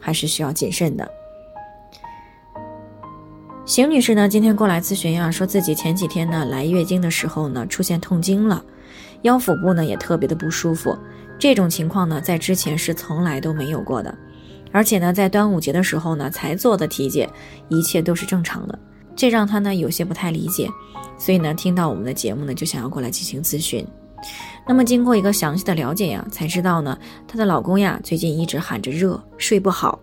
还是需要谨慎的。邢女士呢，今天过来咨询呀，说自己前几天呢来月经的时候呢出现痛经了，腰腹部呢也特别的不舒服。这种情况呢在之前是从来都没有过的，而且呢在端午节的时候呢才做的体检，一切都是正常的，这让她呢有些不太理解，所以呢听到我们的节目呢就想要过来进行咨询。那么经过一个详细的了解呀，才知道呢，她的老公呀最近一直喊着热，睡不好，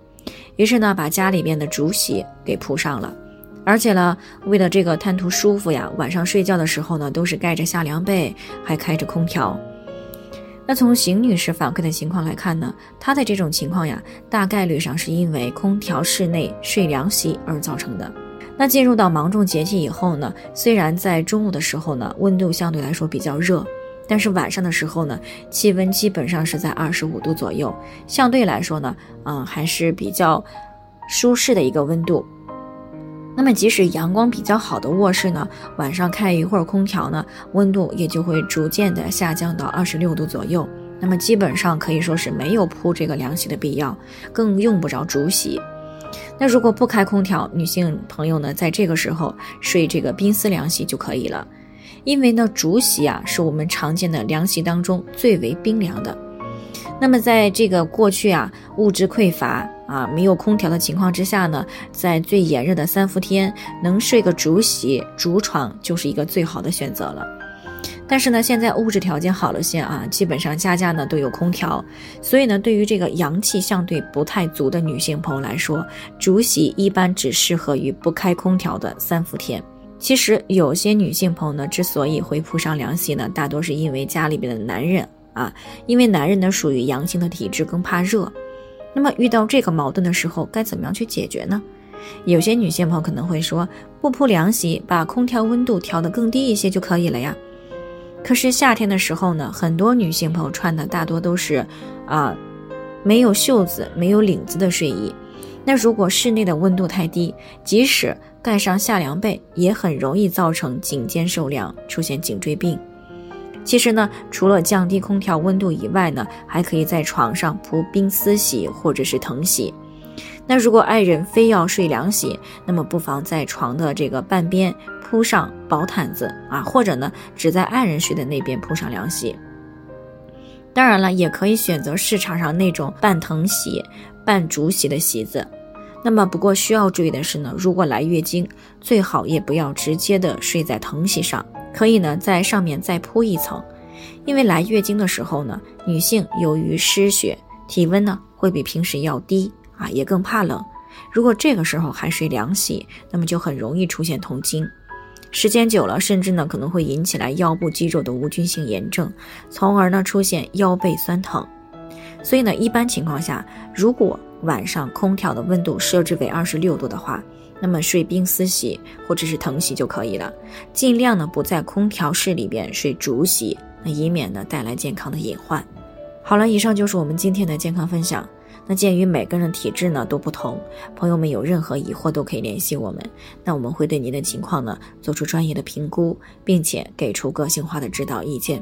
于是呢把家里边的竹席给铺上了，而且呢为了这个贪图舒服呀，晚上睡觉的时候呢都是盖着夏凉被，还开着空调。那从邢女士反馈的情况来看呢，她的这种情况呀，大概率上是因为空调室内睡凉席而造成的。那进入到芒种节气以后呢，虽然在中午的时候呢温度相对来说比较热。但是晚上的时候呢，气温基本上是在二十五度左右，相对来说呢，嗯，还是比较舒适的一个温度。那么即使阳光比较好的卧室呢，晚上开一会儿空调呢，温度也就会逐渐的下降到二十六度左右。那么基本上可以说是没有铺这个凉席的必要，更用不着竹席。那如果不开空调，女性朋友呢，在这个时候睡这个冰丝凉席就可以了。因为呢，竹席啊是我们常见的凉席当中最为冰凉的。那么在这个过去啊，物质匮乏啊，没有空调的情况之下呢，在最炎热的三伏天，能睡个竹席、竹床就是一个最好的选择了。但是呢，现在物质条件好了些啊，基本上家家呢都有空调，所以呢，对于这个阳气相对不太足的女性朋友来说，竹席一般只适合于不开空调的三伏天。其实有些女性朋友呢，之所以会铺上凉席呢，大多是因为家里边的男人啊，因为男人呢属于阳性的体质，更怕热。那么遇到这个矛盾的时候，该怎么样去解决呢？有些女性朋友可能会说，不铺凉席，把空调温度调得更低一些就可以了呀。可是夏天的时候呢，很多女性朋友穿的大多都是啊，没有袖子、没有领子的睡衣。那如果室内的温度太低，即使盖上夏凉被，也很容易造成颈肩受凉，出现颈椎病。其实呢，除了降低空调温度以外呢，还可以在床上铺冰丝席或者是藤席。那如果爱人非要睡凉席，那么不妨在床的这个半边铺上薄毯子啊，或者呢，只在爱人睡的那边铺上凉席。当然了，也可以选择市场上那种半藤席、半竹席的席子。那么，不过需要注意的是呢，如果来月经，最好也不要直接的睡在藤席上，可以呢在上面再铺一层，因为来月经的时候呢，女性由于失血，体温呢会比平时要低啊，也更怕冷。如果这个时候还睡凉席，那么就很容易出现痛经，时间久了，甚至呢可能会引起来腰部肌肉的无菌性炎症，从而呢出现腰背酸疼。所以呢，一般情况下，如果晚上空调的温度设置为二十六度的话，那么睡冰丝席或者是藤席就可以了。尽量呢不在空调室里边睡竹席，那以免呢带来健康的隐患。好了，以上就是我们今天的健康分享。那鉴于每个人的体质呢都不同，朋友们有任何疑惑都可以联系我们，那我们会对您的情况呢做出专业的评估，并且给出个性化的指导意见。